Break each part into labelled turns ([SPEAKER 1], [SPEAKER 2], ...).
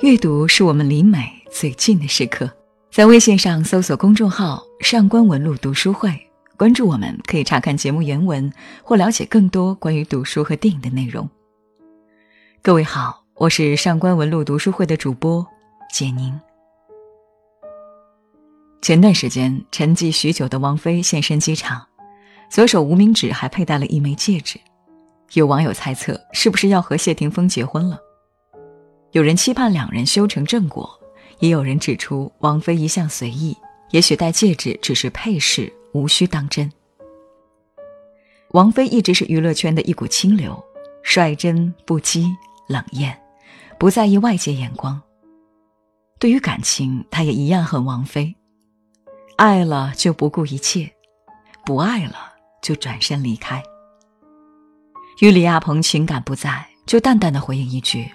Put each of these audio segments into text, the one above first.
[SPEAKER 1] 阅读是我们离美最近的时刻。在微信上搜索公众号“上官文露读书会”，关注我们，可以查看节目原文或了解更多关于读书和电影的内容。各位好，我是上官文露读书会的主播简宁。前段时间沉寂许久的王菲现身机场，左手无名指还佩戴了一枚戒指。有网友猜测，是不是要和谢霆锋结婚了？有人期盼两人修成正果。也有人指出，王菲一向随意，也许戴戒指只是配饰，无需当真。王菲一直是娱乐圈的一股清流，率真不羁、冷艳，不在意外界眼光。对于感情，她也一样很王菲，爱了就不顾一切，不爱了就转身离开。与李亚鹏情感不在，就淡淡的回应一句：“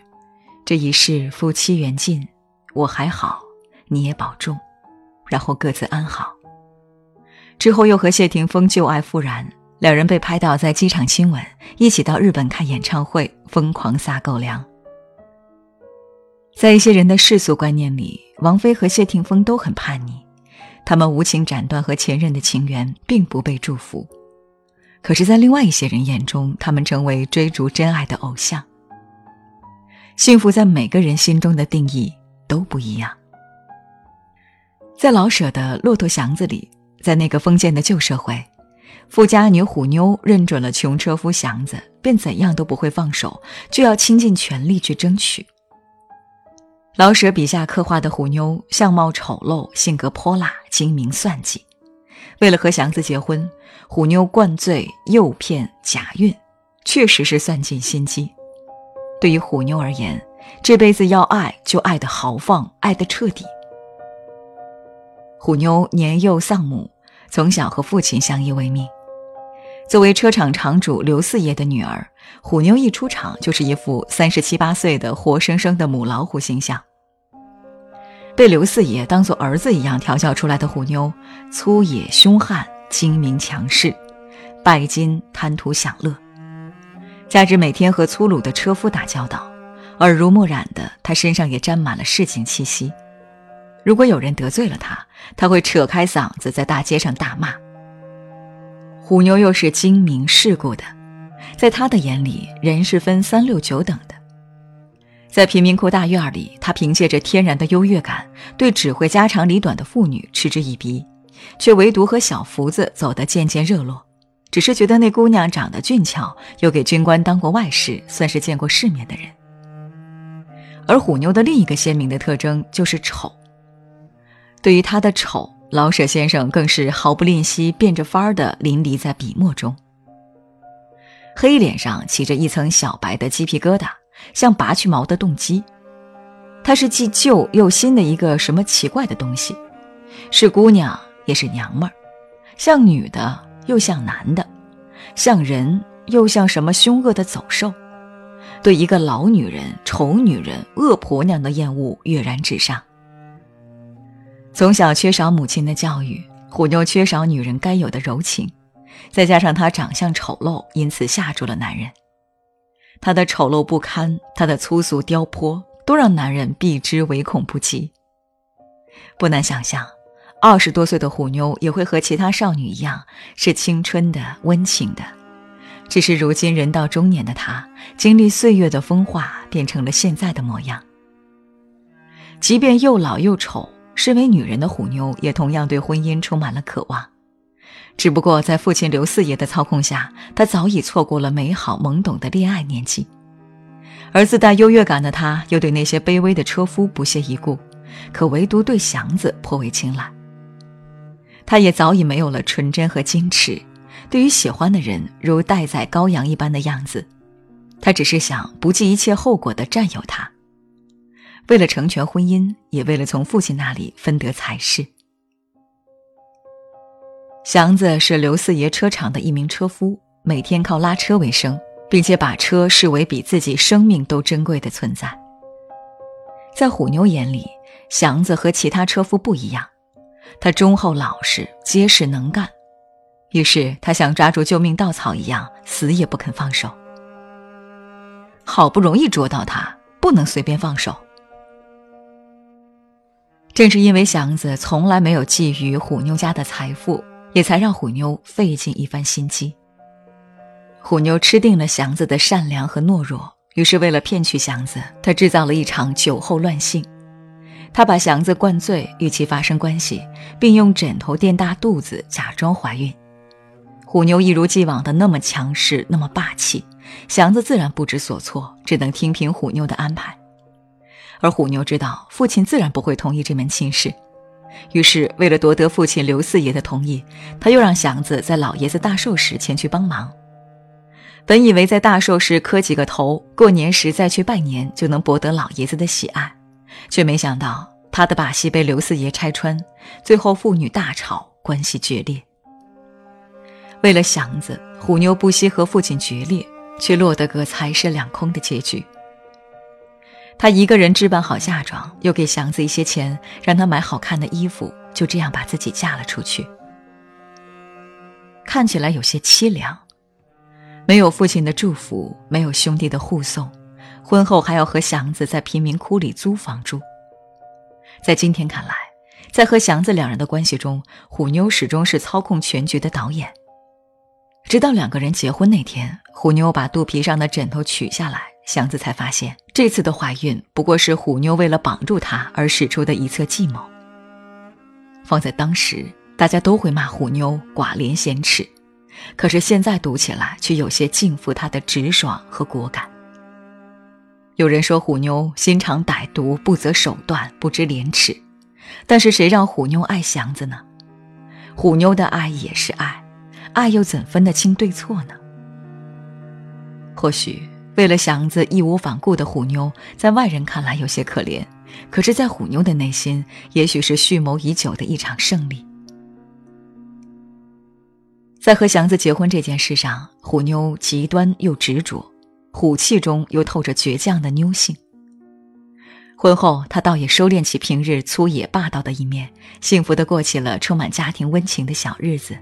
[SPEAKER 1] 这一世夫妻缘尽。”我还好，你也保重，然后各自安好。之后又和谢霆锋旧爱复燃，两人被拍到在机场亲吻，一起到日本看演唱会，疯狂撒狗粮。在一些人的世俗观念里，王菲和谢霆锋都很叛逆，他们无情斩断和前任的情缘，并不被祝福。可是，在另外一些人眼中，他们成为追逐真爱的偶像。幸福在每个人心中的定义。都不一样。在老舍的《骆驼祥子》里，在那个封建的旧社会，富家女虎妞认准了穷车夫祥子，便怎样都不会放手，就要倾尽全力去争取。老舍笔下刻画的虎妞，相貌丑陋，性格泼辣，精明算计。为了和祥子结婚，虎妞灌醉、诱骗、假孕，确实是算尽心机。对于虎妞而言，这辈子要爱，就爱的豪放，爱的彻底。虎妞年幼丧母，从小和父亲相依为命。作为车厂厂主刘四爷的女儿，虎妞一出场就是一副三十七八岁的活生生的母老虎形象。被刘四爷当做儿子一样调教出来的虎妞，粗野凶悍，精明强势，拜金贪图享乐，加之每天和粗鲁的车夫打交道。耳濡目染的，他身上也沾满了市井气息。如果有人得罪了他，他会扯开嗓子在大街上大骂。虎妞又是精明世故的，在他的眼里，人是分三六九等的。在贫民窟大院里，他凭借着天然的优越感，对只会家长里短的妇女嗤之以鼻，却唯独和小福子走得渐渐热络。只是觉得那姑娘长得俊俏，又给军官当过外事，算是见过世面的人。而虎妞的另一个鲜明的特征就是丑。对于她的丑，老舍先生更是毫不吝惜，变着法儿的淋漓在笔墨中。黑脸上起着一层小白的鸡皮疙瘩，像拔去毛的动机。她是既旧又新的一个什么奇怪的东西，是姑娘也是娘们儿，像女的又像男的，像人又像什么凶恶的走兽。对一个老女人、丑女人、恶婆娘的厌恶跃然纸上。从小缺少母亲的教育，虎妞缺少女人该有的柔情，再加上她长相丑陋，因此吓住了男人。她的丑陋不堪，她的粗俗刁泼，都让男人避之唯恐不及。不难想象，二十多岁的虎妞也会和其他少女一样，是青春的、温情的。只是如今人到中年的她，经历岁月的风化，变成了现在的模样。即便又老又丑，身为女人的虎妞也同样对婚姻充满了渴望。只不过在父亲刘四爷的操控下，她早已错过了美好懵懂的恋爱年纪。而自带优越感的她，又对那些卑微的车夫不屑一顾，可唯独对祥子颇为青睐。他也早已没有了纯真和矜持。对于喜欢的人，如待宰羔羊一般的样子，他只是想不计一切后果的占有他。为了成全婚姻，也为了从父亲那里分得财势。祥子是刘四爷车厂的一名车夫，每天靠拉车为生，并且把车视为比自己生命都珍贵的存在。在虎妞眼里，祥子和其他车夫不一样，他忠厚老实、结实能干。于是他像抓住救命稻草一样，死也不肯放手。好不容易捉到他，不能随便放手。正是因为祥子从来没有觊觎虎妞家的财富，也才让虎妞费尽一番心机。虎妞吃定了祥子的善良和懦弱，于是为了骗取祥子，她制造了一场酒后乱性。她把祥子灌醉，与其发生关系，并用枕头垫大肚子，假装怀孕。虎妞一如既往的那么强势，那么霸气，祥子自然不知所措，只能听凭虎妞的安排。而虎妞知道父亲自然不会同意这门亲事，于是为了夺得父亲刘四爷的同意，他又让祥子在老爷子大寿时前去帮忙。本以为在大寿时磕几个头，过年时再去拜年就能博得老爷子的喜爱，却没想到他的把戏被刘四爷拆穿，最后父女大吵，关系决裂。为了祥子，虎妞不惜和父亲决裂，却落得个财失两空的结局。他一个人置办好嫁妆，又给祥子一些钱，让他买好看的衣服，就这样把自己嫁了出去。看起来有些凄凉，没有父亲的祝福，没有兄弟的护送，婚后还要和祥子在贫民窟里租房住。在今天看来，在和祥子两人的关系中，虎妞始终是操控全局的导演。直到两个人结婚那天，虎妞把肚皮上的枕头取下来。祥子才发现，这次的怀孕不过是虎妞为了绑住他而使出的一侧计谋。放在当时，大家都会骂虎妞寡廉鲜耻，可是现在读起来却有些敬服她的直爽和果敢。有人说虎妞心肠歹毒、不择手段、不知廉耻，但是谁让虎妞爱祥子呢？虎妞的爱也是爱，爱又怎分得清对错呢？或许。为了祥子义无反顾的虎妞，在外人看来有些可怜，可是，在虎妞的内心，也许是蓄谋已久的一场胜利。在和祥子结婚这件事上，虎妞极端又执着，虎气中又透着倔强的妞性。婚后，他倒也收敛起平日粗野霸道的一面，幸福的过起了充满家庭温情的小日子。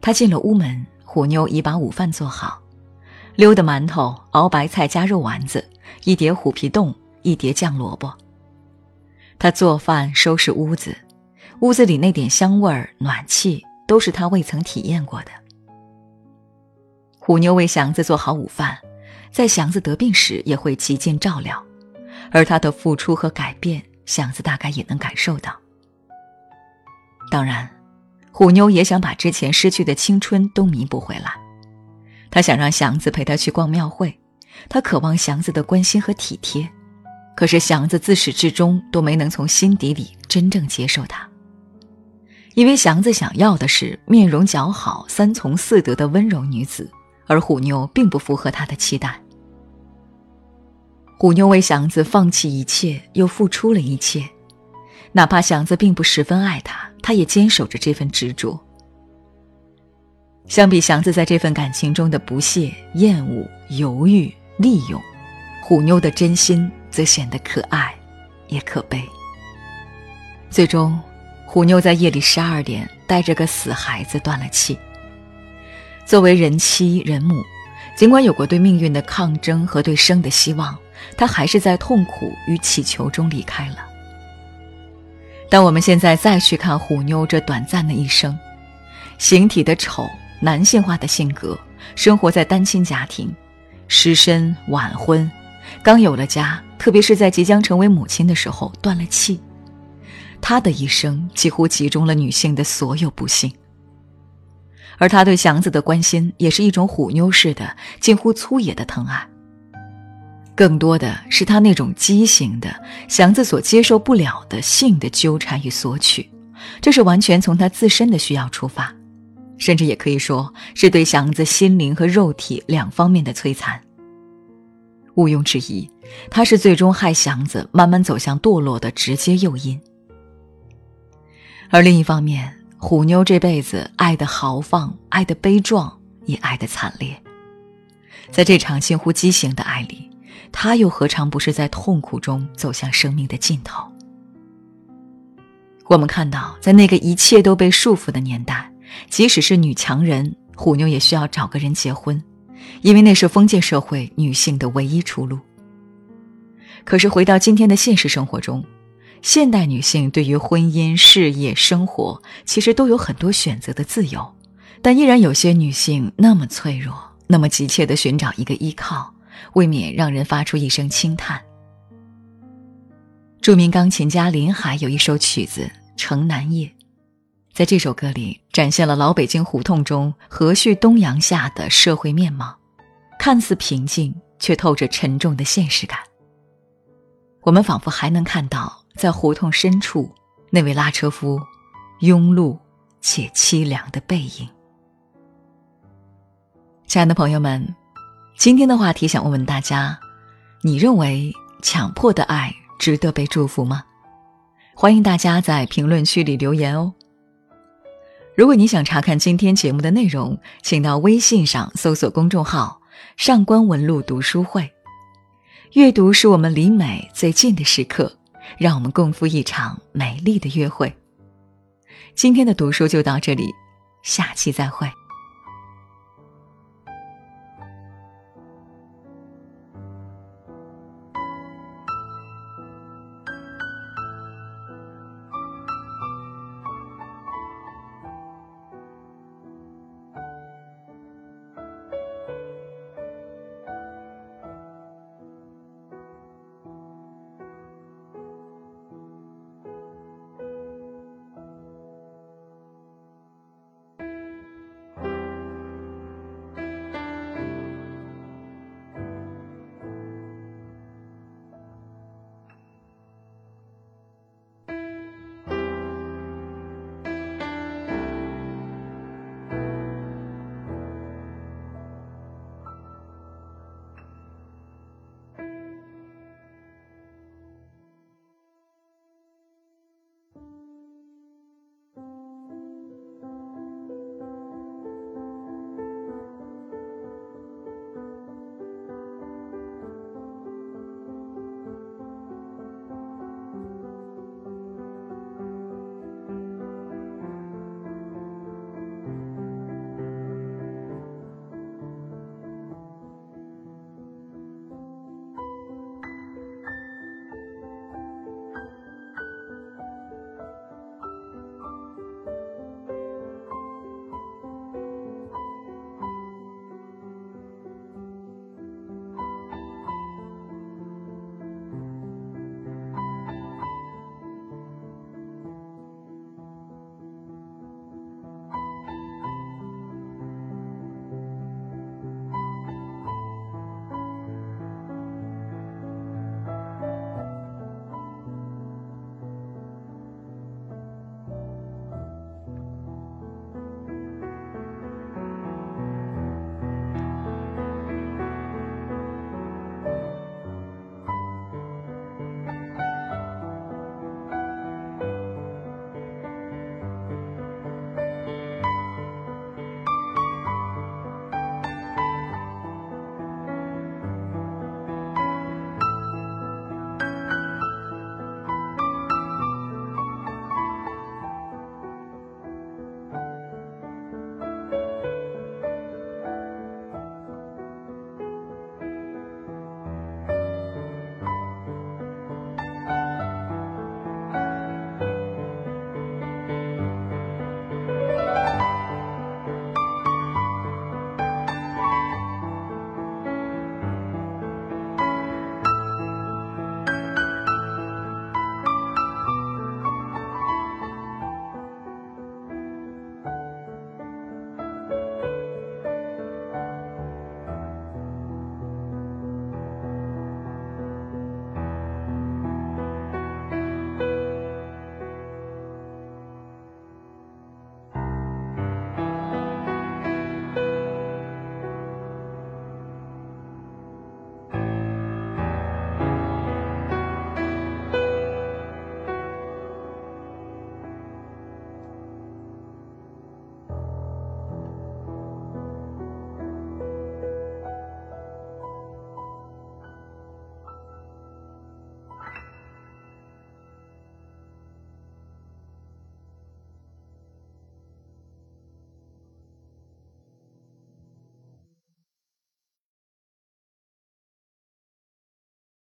[SPEAKER 1] 他进了屋门，虎妞已把午饭做好。溜的馒头，熬白菜加肉丸子，一碟虎皮冻，一碟酱萝卜。他做饭，收拾屋子，屋子里那点香味儿、暖气，都是他未曾体验过的。虎妞为祥子做好午饭，在祥子得病时也会极尽照料，而他的付出和改变，祥子大概也能感受到。当然，虎妞也想把之前失去的青春都弥补回来。他想让祥子陪他去逛庙会，他渴望祥子的关心和体贴，可是祥子自始至终都没能从心底里真正接受他。因为祥子想要的是面容姣好、三从四德的温柔女子，而虎妞并不符合他的期待。虎妞为祥子放弃一切，又付出了一切，哪怕祥子并不十分爱他，他也坚守着这份执着。相比祥子在这份感情中的不屑、厌恶、犹豫、利用，虎妞的真心则显得可爱，也可悲。最终，虎妞在夜里十二点带着个死孩子断了气。作为人妻人母，尽管有过对命运的抗争和对生的希望，她还是在痛苦与祈求中离开了。当我们现在再去看虎妞这短暂的一生，形体的丑。男性化的性格，生活在单亲家庭，失身晚婚，刚有了家，特别是在即将成为母亲的时候断了气。她的一生几乎集中了女性的所有不幸。而他对祥子的关心，也是一种虎妞式的、近乎粗野的疼爱。更多的是他那种畸形的、祥子所接受不了的性的纠缠与索取，这是完全从他自身的需要出发。甚至也可以说是对祥子心灵和肉体两方面的摧残。毋庸置疑，他是最终害祥子慢慢走向堕落的直接诱因。而另一方面，虎妞这辈子爱的豪放，爱的悲壮，也爱的惨烈。在这场近乎畸形的爱里，他又何尝不是在痛苦中走向生命的尽头？我们看到，在那个一切都被束缚的年代。即使是女强人，虎妞也需要找个人结婚，因为那是封建社会女性的唯一出路。可是回到今天的现实生活中，现代女性对于婚姻、事业、生活其实都有很多选择的自由，但依然有些女性那么脆弱，那么急切的寻找一个依靠，未免让人发出一声轻叹。著名钢琴家林海有一首曲子《城南夜》，在这首歌里展现了老北京胡同中和煦东阳下的社会面貌，看似平静，却透着沉重的现实感。我们仿佛还能看到，在胡同深处那位拉车夫庸碌且凄凉的背影。亲爱的朋友们，今天的话题想问问大家：你认为强迫的爱值得被祝福吗？欢迎大家在评论区里留言哦。如果你想查看今天节目的内容，请到微信上搜索公众号“上官文露读书会”。阅读是我们离美最近的时刻，让我们共赴一场美丽的约会。今天的读书就到这里，下期再会。